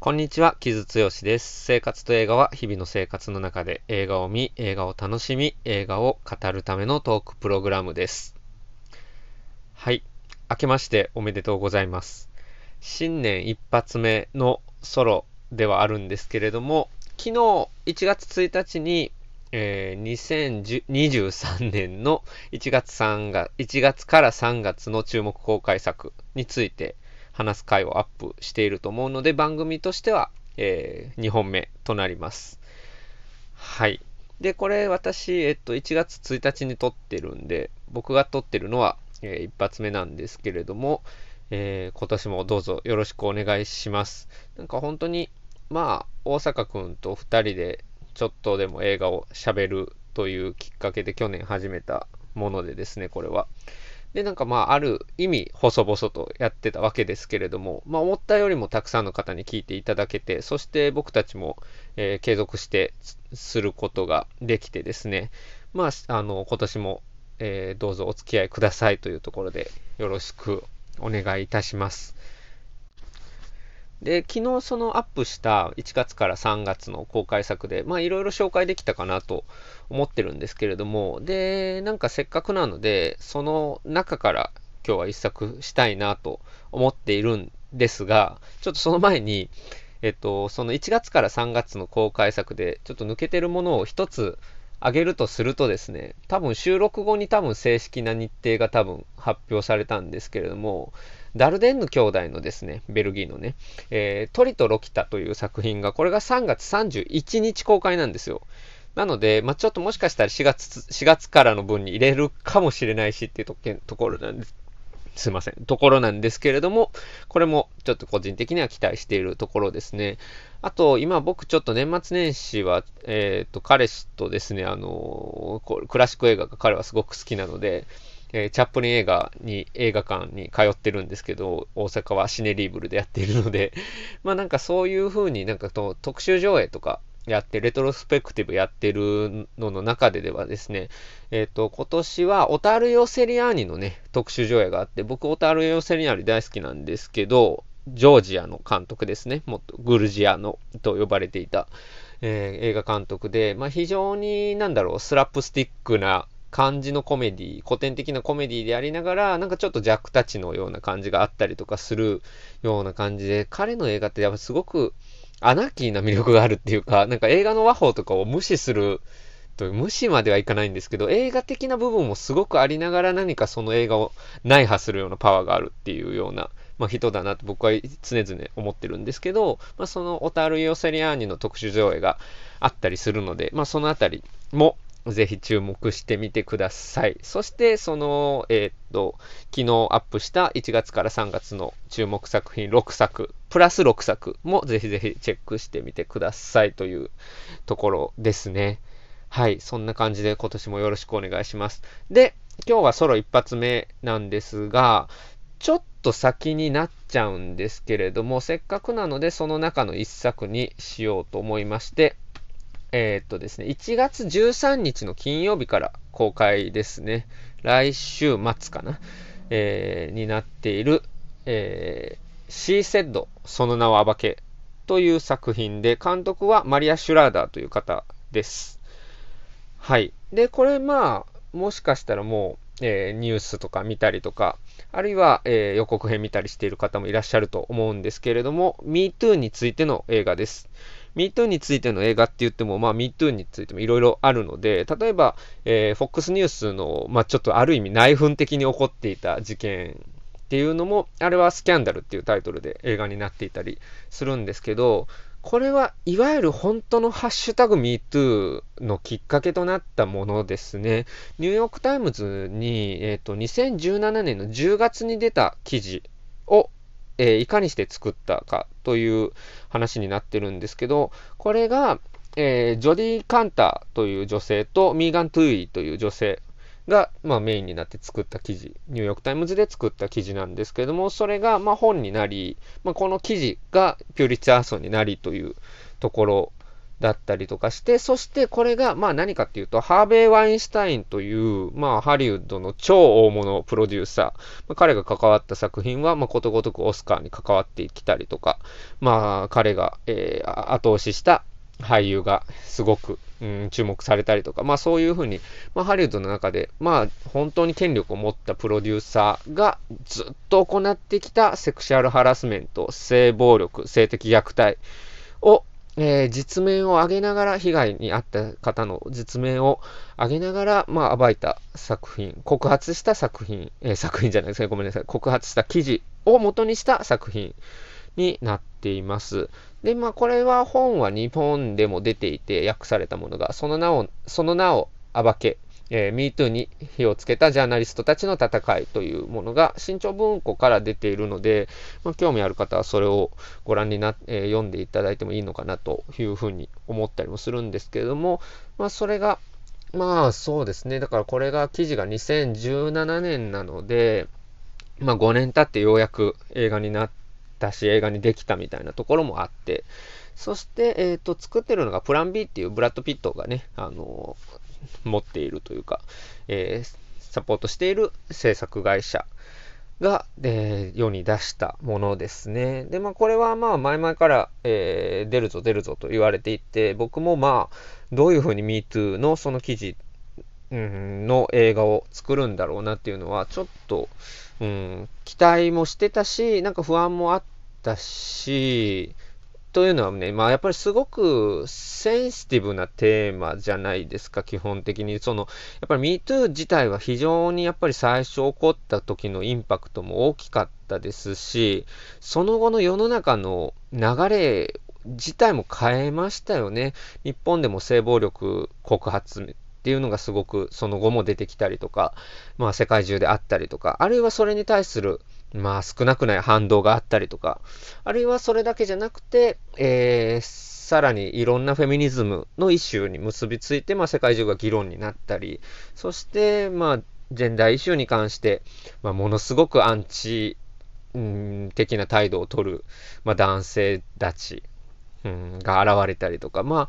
こんにちは、木津剛です。生活と映画は日々の生活の中で映画を見、映画を楽しみ、映画を語るためのトークプログラムです。はい。明けましておめでとうございます。新年一発目のソロではあるんですけれども、昨日1月1日に、えー、2023年の1月3月、1月から3月の注目公開作について話す回をアップしていると思うので、番組としては、えー、2本目となります。はい。で、これ私、えっと、1月1日に撮ってるんで、僕が撮ってるのは、えー、一発目なんですけれども、えー、今年もどうぞよろしくお願いします。なんか本当に、まあ、大阪くんと2人でちょっとでも映画を喋るというきっかけで去年始めたものでですね、これは。で、なんかまあ、ある意味、細々とやってたわけですけれども、まあ、思ったよりもたくさんの方に聞いていただけて、そして僕たちも、えー、継続してすることができてですね、まあ、あの、今年も、えー、どうぞお付き合いくださいというところで、よろしくお願いいたします。で、昨日そのアップした1月から3月の公開作で、まあいろいろ紹介できたかなと思ってるんですけれども、で、なんかせっかくなので、その中から今日は一作したいなと思っているんですが、ちょっとその前に、えっと、その1月から3月の公開作で、ちょっと抜けてるものを一つあげるとするとですね、多分収録後に多分正式な日程が多分発表されたんですけれども、ダルデンヌ兄弟のですね、ベルギーのね、えー、トリとロキタという作品が、これが3月31日公開なんですよ。なので、まあ、ちょっともしかしたら4月、4月からの分に入れるかもしれないしっていうところなんです。すいません。ところなんですけれども、これもちょっと個人的には期待しているところですね。あと、今僕ちょっと年末年始は、えっ、ー、と、彼氏とですね、あのクラシック映画が彼はすごく好きなので、えー、チャップリン映画に、映画館に通ってるんですけど、大阪はシネリーブルでやっているので、まあなんかそういう風になんかと特集上映とかやって、レトロスペクティブやってるのの中でではですね、えっ、ー、と、今年はオタルヨセリアーニのね、特集上映があって、僕オタルヨセリアーニ大好きなんですけど、ジョージアの監督ですね、もとグルジアのと呼ばれていた、えー、映画監督で、まあ非常になんだろう、スラップスティックな感じのコメディ、古典的なコメディでありながら、なんかちょっとジャックタチのような感じがあったりとかするような感じで、彼の映画ってやっぱすごくアナーキーな魅力があるっていうか、なんか映画の和法とかを無視するという、無視まではいかないんですけど、映画的な部分もすごくありながら何かその映画を内破するようなパワーがあるっていうような、まあ、人だなと僕は常々思ってるんですけど、まあ、そのオタルイオセリアーニの特殊上映があったりするので、まあ、そのあたりもぜひ注目してみてください。そして、その、えー、っと、昨日アップした1月から3月の注目作品6作、プラス6作もぜひぜひチェックしてみてくださいというところですね。はい、そんな感じで今年もよろしくお願いします。で、今日はソロ一発目なんですが、ちょっと先になっちゃうんですけれども、せっかくなのでその中の一作にしようと思いまして、えー、っとですね、1月13日の金曜日から公開ですね。来週末かな、えー、になっている、えー、シーセッド、その名を暴けという作品で、監督はマリア・シュラーダーという方です。はい。で、これまあ、もしかしたらもう、えー、ニュースとか見たりとか、あるいは、えー、予告編見たりしている方もいらっしゃると思うんですけれども、MeToo についての映画です。MeToo についての映画って言っても、まあ MeToo についてもいろいろあるので、例えば、えー、FOX ニュースの、まあちょっとある意味内紛的に起こっていた事件っていうのも、あれはスキャンダルっていうタイトルで映画になっていたりするんですけど、これはいわゆる本当のハッシュタグ MeToo のきっかけとなったものですね。ニューヨークタイムズに、えっ、ー、と、2017年の10月に出た記事をえー、いかにして作ったかという話になってるんですけど、これが、えー、ジョディ・カンターという女性とミーガン・トゥーイという女性が、まあ、メインになって作った記事、ニューヨーク・タイムズで作った記事なんですけども、それが、まあ、本になり、まあ、この記事がピュリッツァー賞になりというところだったりとかして、そしてこれが、まあ何かっていうと、ハーベイ・ワインシュタインという、まあハリウッドの超大物プロデューサー、まあ、彼が関わった作品は、まあことごとくオスカーに関わってきたりとか、まあ彼が、えー、後押しした俳優がすごく、うん、注目されたりとか、まあそういうふうに、まあハリウッドの中で、まあ本当に権力を持ったプロデューサーがずっと行ってきたセクシャルハラスメント、性暴力、性的虐待を、えー、実名を上げながら、被害に遭った方の実名を上げながら、まあ暴いた作品、告発した作品、えー、作品じゃないですね、ごめんなさい、告発した記事を元にした作品になっています。で、まあ、これは本は日本でも出ていて、訳されたものが、その名を、その名を暴け、えー、MeToo に火をつけたジャーナリストたちの戦いというものが新潮文庫から出ているので、まあ、興味ある方はそれをご覧にな、えー、読んでいただいてもいいのかなというふうに思ったりもするんですけれども、まあ、それが、まあそうですね。だからこれが記事が2017年なので、まあ5年経ってようやく映画になったし、映画にできたみたいなところもあって、そして、えっ、ー、と、作ってるのがプラン B っていうブラッド・ピットがね、あのー、持っているというか、えー、サポートしている制作会社が、え世に出したものですね。で、まあ、これはまあ、前々から、え出るぞ出るぞと言われていて、僕もまあ、どういうふうに MeToo のその記事の映画を作るんだろうなっていうのは、ちょっと、うん、期待もしてたし、なんか不安もあったし、というのはね、まあやっぱりすごくセンシティブなテーマじゃないですか、基本的に。その、やっぱり MeToo 自体は非常にやっぱり最初起こった時のインパクトも大きかったですし、その後の世の中の流れ自体も変えましたよね。日本でも性暴力告発っていうのがすごくその後も出てきたりとか、まあ世界中であったりとか、あるいはそれに対するまあ少なくない反動があったりとか、あるいはそれだけじゃなくて、えー、さらにいろんなフェミニズムのイシューに結びついて、まあ世界中が議論になったり、そしてまあジェンダーイシューに関して、まあ、ものすごくアンチ、うん、的な態度を取る、まあ、男性たち、うん、が現れたりとか、まあ、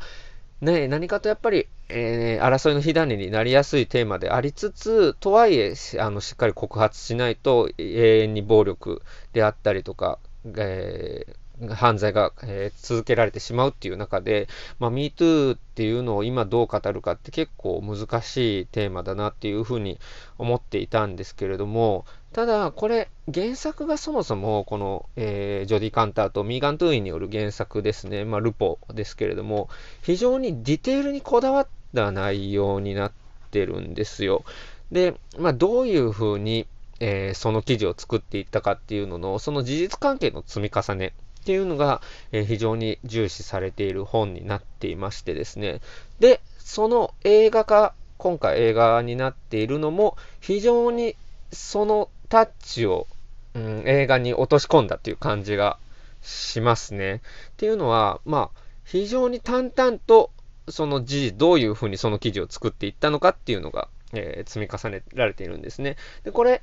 ね、何かとやっぱり、えー、争いの火種になりやすいテーマでありつつ、とはいえ、あの、しっかり告発しないと永遠に暴力であったりとか、えー犯罪が、えー、続けられてしまうっていう中で、まあ、MeToo っていうのを今どう語るかって結構難しいテーマだなっていうふうに思っていたんですけれども、ただ、これ、原作がそもそも、この、えー、ジョディ・カンターとミーガン・トゥーイによる原作ですね、まあ、ルポですけれども、非常にディテールにこだわった内容になってるんですよ。で、まあ、どういうふうに、えー、その記事を作っていったかっていうのの、その事実関係の積み重ねっていうのが、えー、非常に重視されている本になっていましてですね。で、その映画化、今回映画になっているのも、非常にそのタッチを、うん、映画に落とし込んだっていう感じがしますね。っていうのは、まあ、非常に淡々と、その事実、どういうふうにその記事を作っていったのかっていうのが、えー、積み重ねられているんですね。で、これ、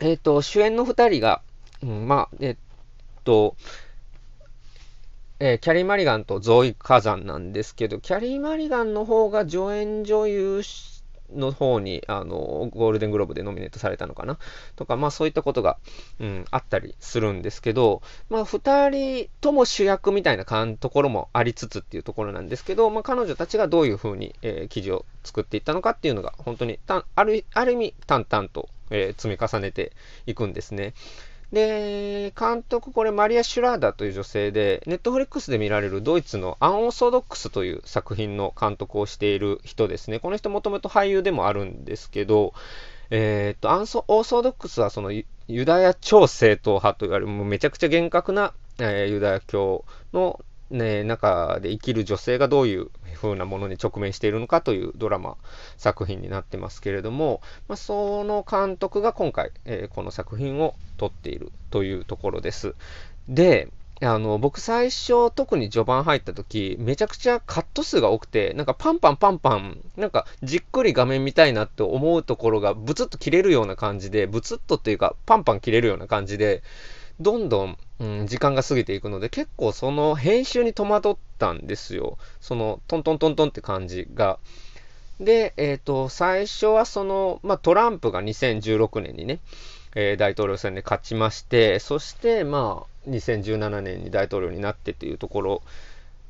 えっ、ー、と、主演の二人が、うん、まあ、えっ、と、えー、キャリー・マリガンとゾイ・カザンなんですけど、キャリー・マリガンの方が助演女優の方に、あの、ゴールデングローブでノミネートされたのかな？とか、まあそういったことが、うん、あったりするんですけど、まあ二人とも主役みたいなところもありつつっていうところなんですけど、まあ彼女たちがどういうふうに、えー、記事を作っていったのかっていうのが、本当にたある、ある意味淡々と、えー、積み重ねていくんですね。で、監督、これマリア・シュラーダという女性で、ネットフリックスで見られるドイツのアンオーソドックスという作品の監督をしている人ですね。この人もともと俳優でもあるんですけど、えー、っと、アンソオーソドックスはそのユダヤ超正統派と言われる、もうめちゃくちゃ厳格な、えー、ユダヤ教のね、中で生きる女性がどういう風なものに直面しているのかというドラマ作品になってますけれども、まあ、その監督が今回、えー、この作品を撮っているというところです。で、あの、僕最初、特に序盤入った時、めちゃくちゃカット数が多くて、なんかパンパンパンパン、なんかじっくり画面見たいなって思うところがブツッと切れるような感じで、ブツッとっていうかパンパン切れるような感じで、どんどん、うん、時間が過ぎていくので、結構その編集に戸惑ったんですよ。その、トントントントンって感じが。で、えっ、ー、と、最初はその、まあ、トランプが2016年にね、えー、大統領選で勝ちまして、そして、まあ、2017年に大統領になってっていうところ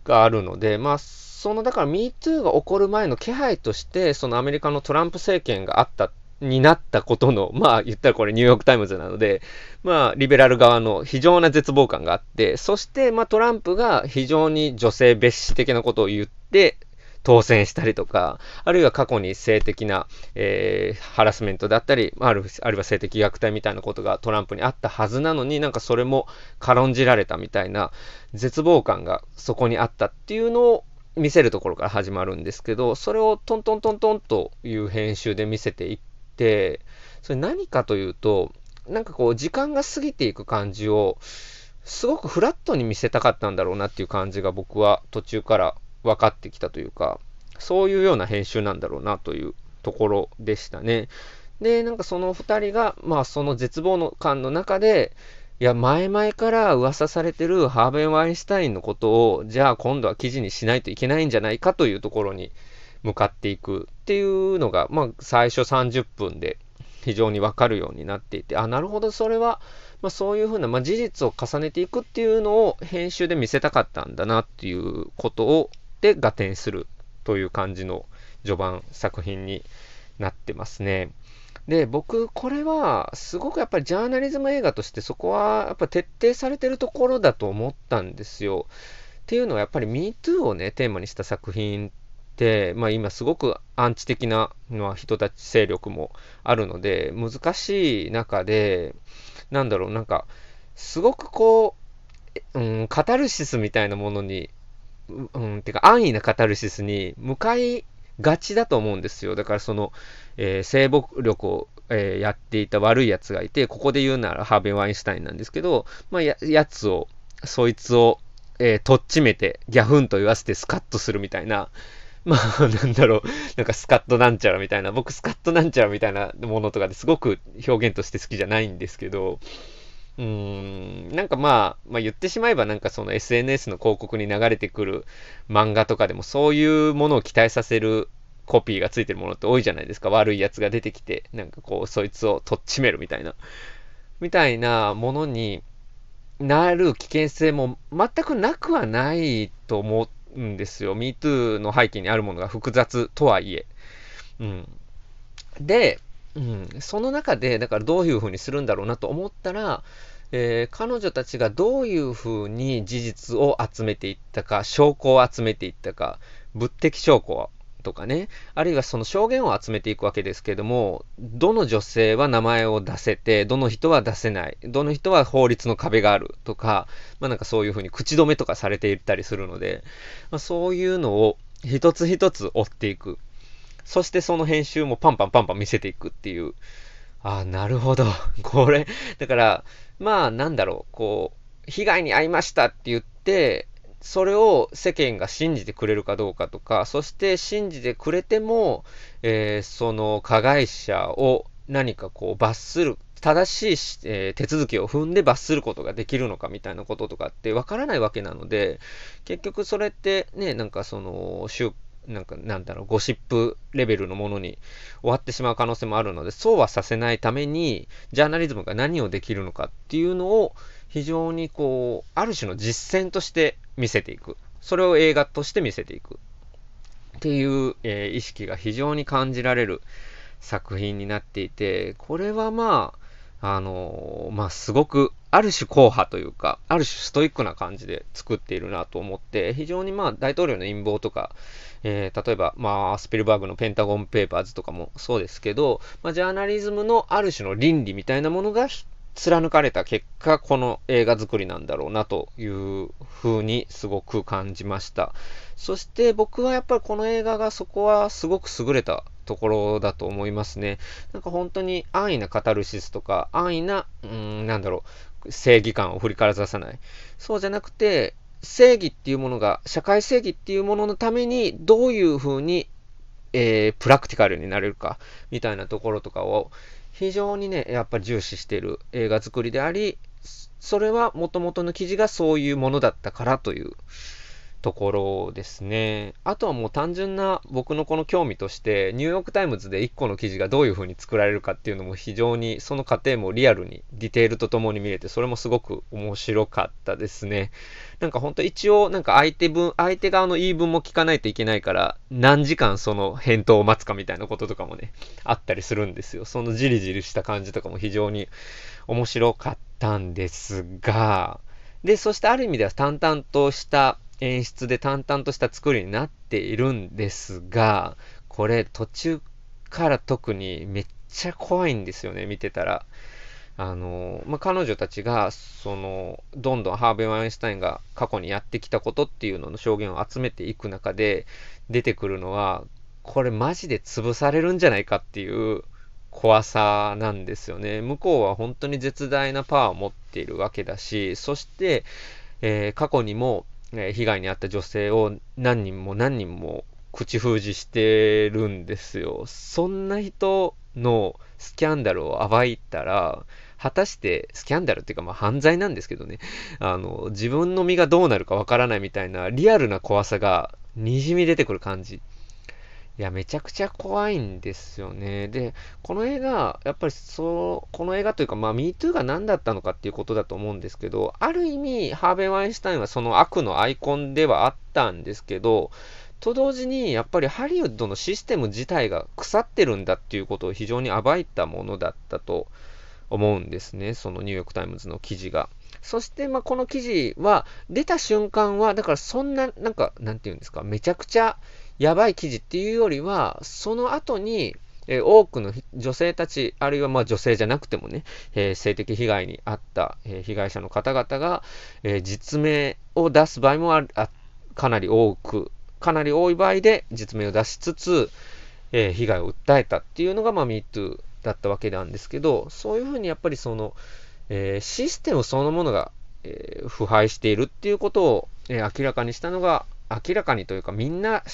があるので、まあ、その、だから MeToo が起こる前の気配として、そのアメリカのトランプ政権があったになったことの、まあ言ったらこれニューヨークタイムズなので、まあリベラル側の非常な絶望感があって、そしてまあトランプが非常に女性蔑視的なことを言って、当選したりとか、あるいは過去に性的な、えー、ハラスメントだったり、あるあるいは性的虐待みたいなことがトランプにあったはずなのになんかそれも軽んじられたみたいな絶望感がそこにあったっていうのを見せるところから始まるんですけど、それをトントントントンという編集で見せていって、それ何かというと、なんかこう時間が過ぎていく感じを、すごくフラットに見せたかったんだろうなっていう感じが僕は途中から分かってきたというか、そういうような編集なんだろうなというところでしたね。で、なんかその二人が、まあその絶望の感の中で、いや、前々から噂されてるハーベン・ワインシュタインのことを、じゃあ今度は記事にしないといけないんじゃないかというところに向かっていくっていうのが、まあ最初30分で非常にわかるようになっていて、あ、なるほど、それは、まあ、そういうふうな、まあ、事実を重ねていくっていうのを編集で見せたかったんだなっていうことをで合点するという感じの序盤作品になってますね。で、僕、これは、すごくやっぱりジャーナリズム映画としてそこはやっぱ徹底されてるところだと思ったんですよ。っていうのはやっぱり MeToo をね、テーマにした作品て、まあ今すごくアンチ的なのは人たち勢力もあるので、難しい中で、なんだろう、なんか、すごくこう、うん、カタルシスみたいなものにうん、てか安易なカタルシスに向かいがちだと思うんですよ。だからその、えー、性暴力を、えー、やっていた悪い奴がいて、ここで言うならハーベン・ワインシュタインなんですけど、まあ、や、やつを、そいつを、えー、とっちめて、ギャフンと言わせてスカッとするみたいな、まあ、なんだろう、なんかスカッとなんちゃらみたいな、僕スカッとなんちゃらみたいなものとかですごく表現として好きじゃないんですけど、うーん、なんかまあ、まあ言ってしまえばなんかその SNS の広告に流れてくる漫画とかでもそういうものを期待させるコピーがついてるものって多いじゃないですか。悪いやつが出てきて、なんかこう、そいつをとっちめるみたいな。みたいなものになる危険性も全くなくはないと思うんですよ。MeToo の背景にあるものが複雑とはいえ。うん。で、うん、その中で、だからどういうふうにするんだろうなと思ったら、えー、彼女たちがどういうふうに事実を集めていったか、証拠を集めていったか、物的証拠とかね、あるいはその証言を集めていくわけですけども、どの女性は名前を出せて、どの人は出せない、どの人は法律の壁があるとか、まあなんかそういうふうに口止めとかされていったりするので、まあ、そういうのを一つ一つ追っていく。そしてその編集もパンパンパンパン見せていくっていう。ああ、なるほど。これ、だから、まあ、なんだろう、こう、被害に遭いましたって言って、それを世間が信じてくれるかどうかとか、そして信じてくれても、えー、その加害者を何かこう罰する、正しい、えー、手続きを踏んで罰することができるのかみたいなこととかってわからないわけなので、結局それってね、なんかその、なんか、なんだろう、ゴシップレベルのものに終わってしまう可能性もあるので、そうはさせないために、ジャーナリズムが何をできるのかっていうのを、非常にこう、ある種の実践として見せていく。それを映画として見せていく。っていう、えー、意識が非常に感じられる作品になっていて、これはまあ、あのー、まあ、すごくある種硬派というか、ある種ストイックな感じで作っているなと思って、非常にまあ大統領の陰謀とか、えー、例えばまあスピルバーグのペンタゴンペーパーズとかもそうですけど、まあ、ジャーナリズムのある種の倫理みたいなものが貫かれた結果、この映画作りなんだろうなという風にすごく感じました。そして僕はやっぱりこの映画がそこはすごく優れたところだと思いますね。なんか本当に安易なカタルシスとか、安易な、うん、なんだろう、正義感を振りからざさない。そうじゃなくて、正義っていうものが、社会正義っていうもののために、どういうふうに、えー、プラクティカルになれるか、みたいなところとかを、非常にね、やっぱり重視している映画作りであり、それはもともとの記事がそういうものだったからというところですね。あとはもう単純な僕のこの興味として、ニューヨークタイムズで1個の記事がどういう風に作られるかっていうのも非常にその過程もリアルにディテールとともに見れて、それもすごく面白かったですね。なんかほんと一応なんか相手分、相手側の言い分も聞かないといけないから、何時間その返答を待つかみたいなこととかもね、あったりするんですよ。そのじりじりした感じとかも非常に面白かったんですが、で、そしてある意味では淡々とした演出で淡々とした作りになっているんですが、これ途中から特にめっちゃ怖いんですよね、見てたら。あの、まあ、彼女たちが、その、どんどんハーベイ・ワインシュタインが過去にやってきたことっていうのの証言を集めていく中で出てくるのは、これマジで潰されるんじゃないかっていう怖さなんですよね。向こうは本当に絶大なパワーを持っているわけだし、そして、えー、過去にもえ被害に遭った女性を何人も何人も口封じしてるんですよ。そんな人のスキャンダルを暴いたら、果たしてスキャンダルっていうかまあ犯罪なんですけどね、あの、自分の身がどうなるかわからないみたいなリアルな怖さが滲み出てくる感じ。いや、めちゃくちゃ怖いんですよね。で、この映画、やっぱりそう、この映画というか、まあ、MeToo が何だったのかっていうことだと思うんですけど、ある意味、ハーベイ・ワインシュタインはその悪のアイコンではあったんですけど、と同時に、やっぱりハリウッドのシステム自体が腐ってるんだっていうことを非常に暴いたものだったと思うんですね。そのニューヨーク・タイムズの記事が。そして、まあ、この記事は、出た瞬間は、だからそんな、なんか、なんていうんですか、めちゃくちゃ、やばい記事っていうよりは、その後に、え、多くの女性たち、あるいはま女性じゃなくてもね、えー、性的被害に遭った、えー、被害者の方々が、え実名を出す場合もああかなり多く、かなり多い場合で実名を出しつつ、え被害を訴えたっていうのが、まあ、MeToo だったわけなんですけど、そういうふうにやっぱりその、えシステムそのものが、え腐敗しているっていうことを、え明らかにしたのが、明らかにというかみんな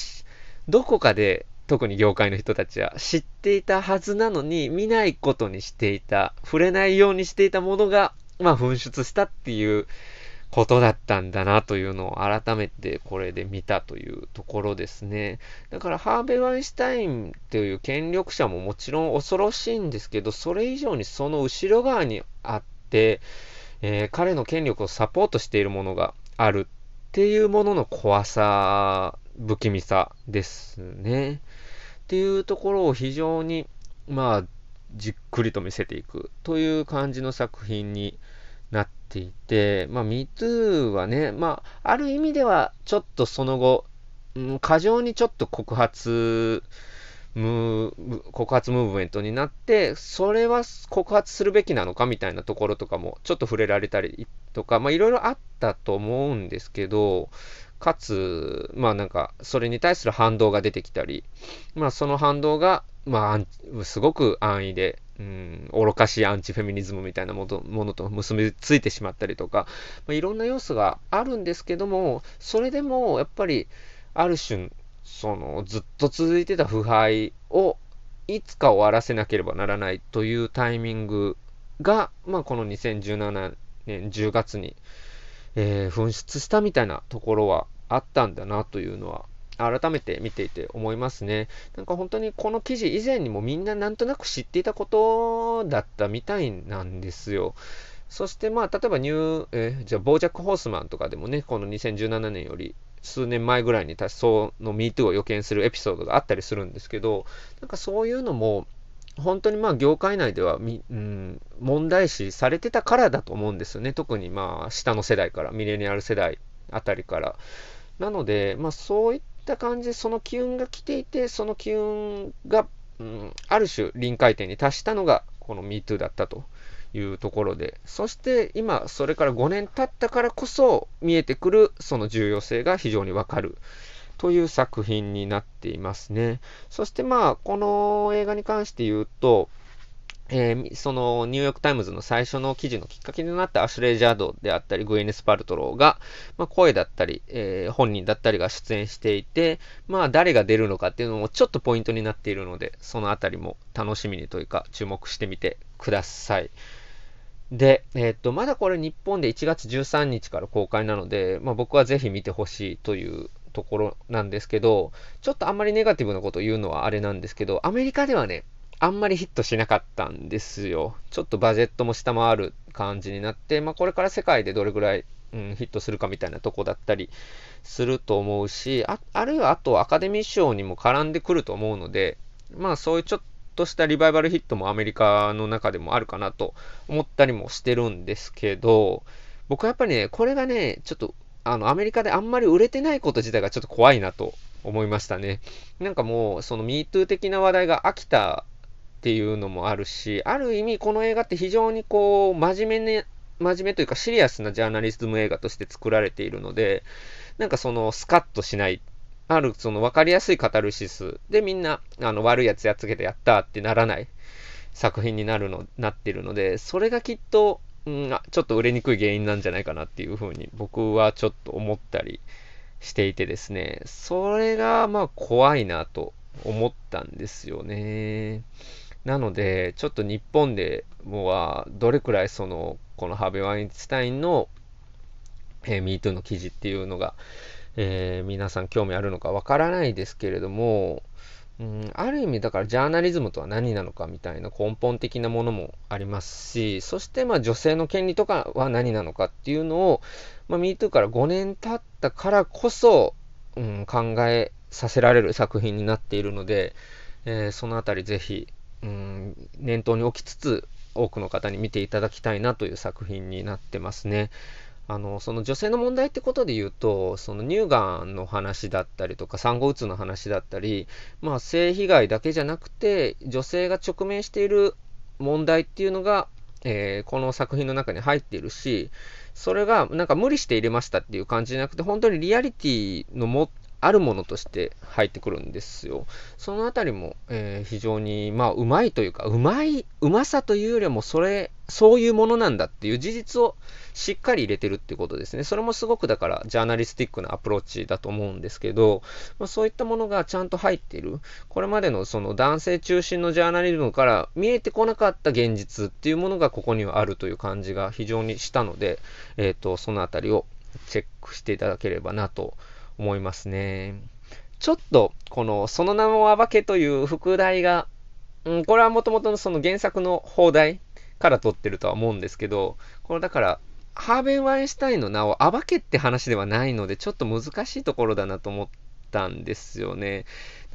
どこかで、特に業界の人たちは知っていたはずなのに、見ないことにしていた、触れないようにしていたものが、まあ、噴出したっていうことだったんだなというのを改めてこれで見たというところですね。だからハーベイ・ワインシュタインという権力者ももちろん恐ろしいんですけど、それ以上にその後ろ側にあって、えー、彼の権力をサポートしているものがあるっていうものの怖さ不気味さですね。っていうところを非常に、まあ、じっくりと見せていくという感じの作品になっていて、まあ、MeToo はね、まあ、ある意味ではちょっとその後、うん、過剰にちょっと告発、ムー告発ムーブメントになって、それは告発するべきなのかみたいなところとかもちょっと触れられたりとか、まあいろいろあったと思うんですけど、かつ、まあなんか、それに対する反動が出てきたり、まあその反動が、まあ、すごく安易で、うん、愚かしいアンチフェミニズムみたいなものと結びついてしまったりとか、まあ、いろんな要素があるんですけども、それでもやっぱり、ある種、その、ずっと続いてた腐敗を、いつか終わらせなければならないというタイミングが、まあこの2017年10月に、えー、噴出したみたいなところはあったんだなというのは改めて見ていて思いますね。なんか本当にこの記事以前にもみんななんとなく知っていたことだったみたいなんですよ。そしてまあ、例えばニュー、えー、じゃあ、ボージャック・ホースマンとかでもね、この2017年より数年前ぐらいにその MeToo を予見するエピソードがあったりするんですけど、なんかそういうのも、本当にまあ業界内ではみ、うん、問題視されてたからだと思うんですよね。特にまあ下の世代から、ミレニアル世代あたりから。なので、まあそういった感じでその機運が来ていて、その機運が、うん、ある種臨界点に達したのがこの MeToo だったというところで、そして今それから5年経ったからこそ見えてくるその重要性が非常にわかる。という作品になっていますね。そしてまあ、この映画に関して言うと、えー、そのニューヨークタイムズの最初の記事のきっかけになったアシュレイ・ジャッドであったり、グウィネス・パルトローが、まあ、声だったり、えー、本人だったりが出演していて、まあ、誰が出るのかっていうのもちょっとポイントになっているので、そのあたりも楽しみにというか、注目してみてください。で、えっ、と、まだこれ日本で1月13日から公開なので、まあ、僕はぜひ見てほしいというところなんですけど、ちょっとあんまりネガティブなこと言うのはあれなんですけど、アメリカではね、あんまりヒットしなかったんですよ。ちょっとバジェットも下回る感じになって、まあ、これから世界でどれぐらい、うん、ヒットするかみたいなとこだったりすると思うし、ああるいはあとアカデミー賞にも絡んでくると思うので、まあそういうちょっとしたリバイバルヒットもアメリカの中でもあるかなと思ったりもしてるんですけど、僕はやっぱりね、これがね、ちょっと、あの、アメリカであんまり売れてないこと自体がちょっと怖いなと思いましたね。なんかもう、その MeToo 的な話題が飽きたっていうのもあるし、ある意味この映画って非常にこう、真面目ね、真面目というかシリアスなジャーナリズム映画として作られているので、なんかそのスカッとしないあるその分かりやすいカタルシスでみんなあの悪いやつやっつけてやったってならない作品になるの、なってるので、それがきっと、うん、ちょっと売れにくい原因なんじゃないかなっていうふうに僕はちょっと思ったりしていてですね、それがまあ怖いなと思ったんですよね。なので、ちょっと日本でもはどれくらいその、このハーベ・ワインスタインの、えー、MeToo の記事っていうのが、えー、皆さん興味あるのかわからないですけれども、うん、ある意味だからジャーナリズムとは何なのかみたいな根本的なものもありますし、そしてまあ女性の権利とかは何なのかっていうのを、まあ、MeToo から5年経ったからこそ、うん、考えさせられる作品になっているので、えー、そのあたりぜひ、うん、念頭に置きつつ多くの方に見ていただきたいなという作品になってますね。あの、その女性の問題ってことで言うと、その乳がんの話だったりとか、産後うつの話だったり、まあ、性被害だけじゃなくて、女性が直面している問題っていうのが、えー、この作品の中に入っているし、それがなんか無理して入れましたっていう感じじゃなくて、本当にリアリティのもあるものとして入ってくるんですよ。そのあたりも、えー、非常に、まあ、うまいというか、うまい、うまさというよりも、それ、そういうものなんだっていう事実をしっかり入れてるっていうことですね。それもすごくだから、ジャーナリスティックなアプローチだと思うんですけど、まあ、そういったものがちゃんと入っている。これまでのその男性中心のジャーナリズムから見えてこなかった現実っていうものがここにはあるという感じが非常にしたので、えっ、ー、と、そのあたりをチェックしていただければなと思います思いますね。ちょっと、この、その名もあばけという副題が、うん、これはもともとのその原作の放題から取ってるとは思うんですけど、このだから、ハーベン・ワインシュタインの名を暴けって話ではないので、ちょっと難しいところだなと思ったんですよね。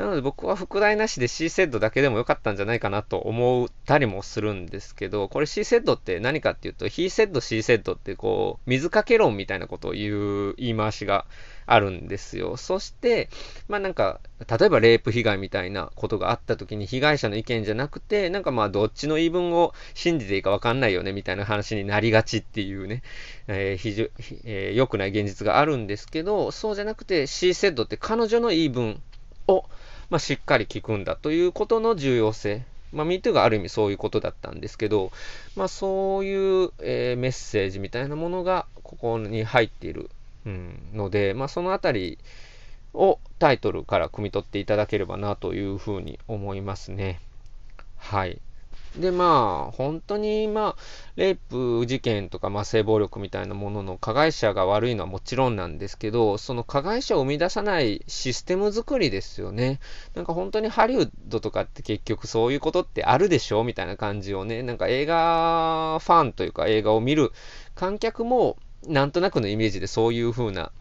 なので僕は副題なしで C セッドだけでもよかったんじゃないかなと思ったりもするんですけど、これ C セッドって何かっていうと、He セッド C セッドってこう、水かけ論みたいなことを言う言い回しがあるんですよ。そして、まあなんか、例えばレイプ被害みたいなことがあった時に被害者の意見じゃなくて、なんかまあどっちの言い分を信じていいかわかんないよねみたいな話になりがちっていうね、えー、非常、えー、良くない現実があるんですけど、そうじゃなくて C セッドって彼女の言い分を、まあ、しっかり聞くんだということの重要性。まあ、MeToo がある意味そういうことだったんですけど、まあ、そういう、えー、メッセージみたいなものがここに入っているうん、ので、まあ、そのあたりをタイトルから汲み取っていただければなというふうに思いますね。はい。で、まあ、本当に、まあ、レイプ事件とか、まあ、性暴力みたいなものの加害者が悪いのはもちろんなんですけど、その加害者を生み出さないシステム作りですよね。なんか本当にハリウッドとかって結局そういうことってあるでしょ？みたいな感じをね、なんか映画ファンというか映画を見る観客も、なんとなくのイメージでそういう風な、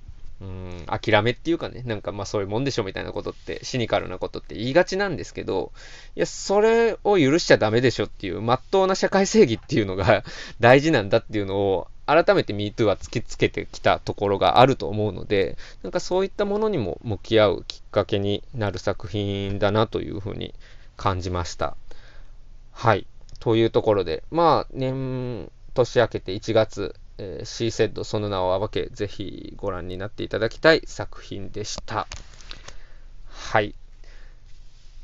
うん、諦めっていうかね、なんかまあそういうもんでしょみたいなことって、シニカルなことって言いがちなんですけど、いや、それを許しちゃダメでしょっていう、まっとうな社会正義っていうのが 大事なんだっていうのを、改めて MeToo は突きつけてきたところがあると思うので、なんかそういったものにも向き合うきっかけになる作品だなというふうに感じました。はい。というところで、まあ、年、年明けて1月、えー、C セッドその名を暴け、ぜひご覧になっていただきたい作品でした。はい。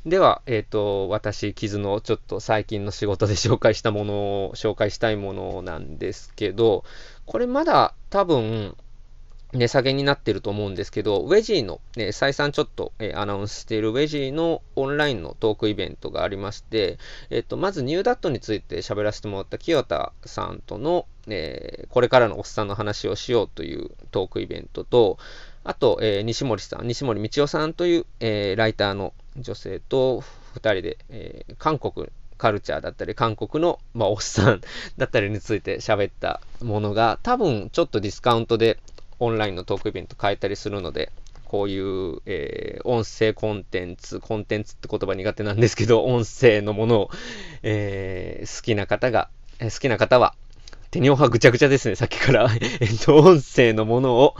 では、えっ、ー、と、私、傷のちょっと最近の仕事で紹介したものを、紹介したいものなんですけど、これまだ多分、値下げになってると思うんですけど、ウェジーの、ね、再三ちょっと、えー、アナウンスしているウェジーのオンラインのトークイベントがありまして、えっ、ー、と、まずニューダットについて喋らせてもらった清田さんとの、えー、これからのおっさんの話をしようというトークイベントと、あと、え西森さん、西森道夫さんという、えライターの女性と2人で、え韓国カルチャーだったり、韓国の、まあ、おっさんだったりについて喋ったものが、多分ちょっとディスカウントでオンラインのトークイベント変えたりするので、こういう、えー、音声コンテンツ、コンテンツって言葉苦手なんですけど、音声のものを、えー、好きな方が、えー、好きな方は、手にオファーぐちゃぐちゃですね、さっきから。えっと、音声のものを、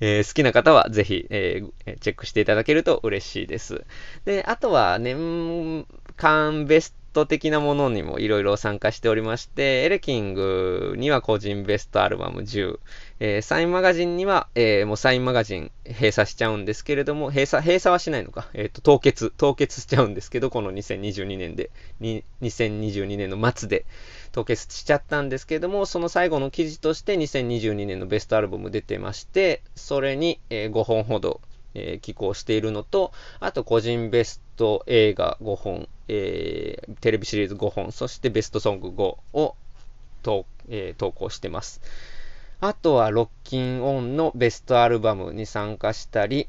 えー、好きな方はぜひ、えー、チェックしていただけると嬉しいです。で、あとは、年間ベスト的なものにもいろいろ参加しておりまして、エレキングには個人ベストアルバム10、えー、サインマガジンには、えー、もうサインマガジン閉鎖しちゃうんですけれども、閉鎖、閉鎖はしないのか、えっ、ー、と、凍結、凍結しちゃうんですけど、この2022年で、2022年の末で凍結しちゃったんですけれども、その最後の記事として2022年のベストアルバム出てまして、それに、え5本ほど、え、寄稿しているのと、あと個人ベスト映画5本、えー、テレビシリーズ5本、そしてベストソング5を投,、えー、投稿してます。あとはロッキンオンのベストアルバムに参加したり、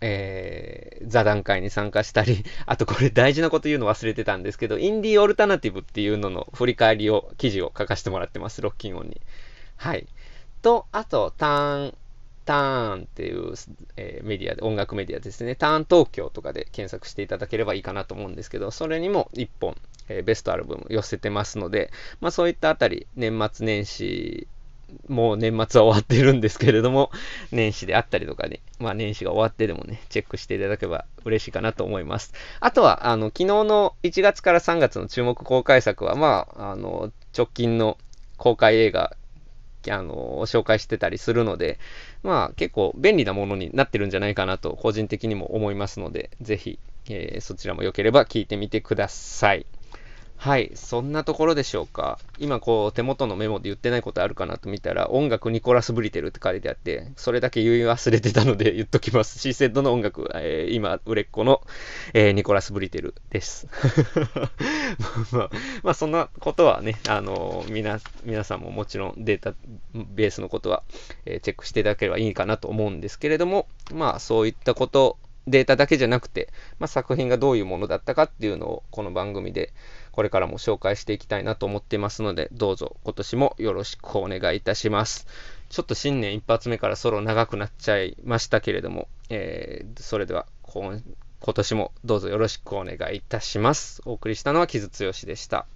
えー、座談会に参加したり、あとこれ大事なこと言うの忘れてたんですけど、インディーオルタナティブっていうのの振り返りを、記事を書かせてもらってます、ロッキンオンに。はい。と、あと、ターン、ターンっていう、えー、メディアで、音楽メディアですね。ターン東京とかで検索していただければいいかなと思うんですけど、それにも1本、えー、ベストアルバム寄せてますので、まあそういったあたり、年末年始もう年末は終わってるんですけれども、年始であったりとかね、まあ年始が終わってでもね、チェックしていただければ嬉しいかなと思います。あとは、あの、昨日の1月から3月の注目公開作は、まあ、あの、直近の公開映画、あの、紹介してたりするので、まあ結構便利なものになってるんじゃないかなと個人的にも思いますので、ぜひ、えー、そちらも良ければ聞いてみてください。はい、そんなところでしょうか。今こう手元のメモで言ってないことあるかなと見たら、音楽ニコラス・ブリテルって書いてあって、それだけ言い忘れてたので言っときます。シーセットの音楽、えー、今売れっ子の、えー、ニコラス・ブリテルです。まあ、まあ、そんなことはね、あのー、皆、皆さんももちろんデータベースのことは、えチェックしていただければいいかなと思うんですけれども、まあそういったことデータだけじゃなくて、まあ、作品がどういうものだったかっていうのをこの番組でこれからも紹介していきたいなと思っていますので、どうぞ今年もよろしくお願いいたします。ちょっと新年一発目からソロ長くなっちゃいましたけれども、えー、それでは今年もどうぞよろしくお願いいたします。お送りしたのは木津剛でした。